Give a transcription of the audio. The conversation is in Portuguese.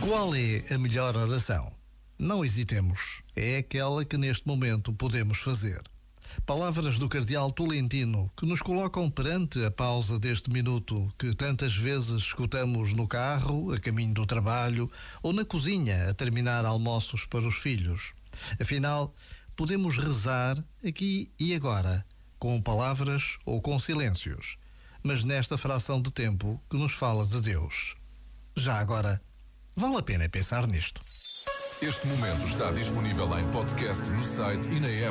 Qual é a melhor oração? Não hesitemos. É aquela que neste momento podemos fazer. Palavras do Cardeal Tolentino que nos colocam perante a pausa deste minuto que tantas vezes escutamos no carro, a caminho do trabalho ou na cozinha a terminar almoços para os filhos. Afinal, podemos rezar aqui e agora, com palavras ou com silêncios, mas nesta fração de tempo que nos fala de Deus. Já agora, vale a pena pensar nisto. Este momento está disponível em podcast no site e na app.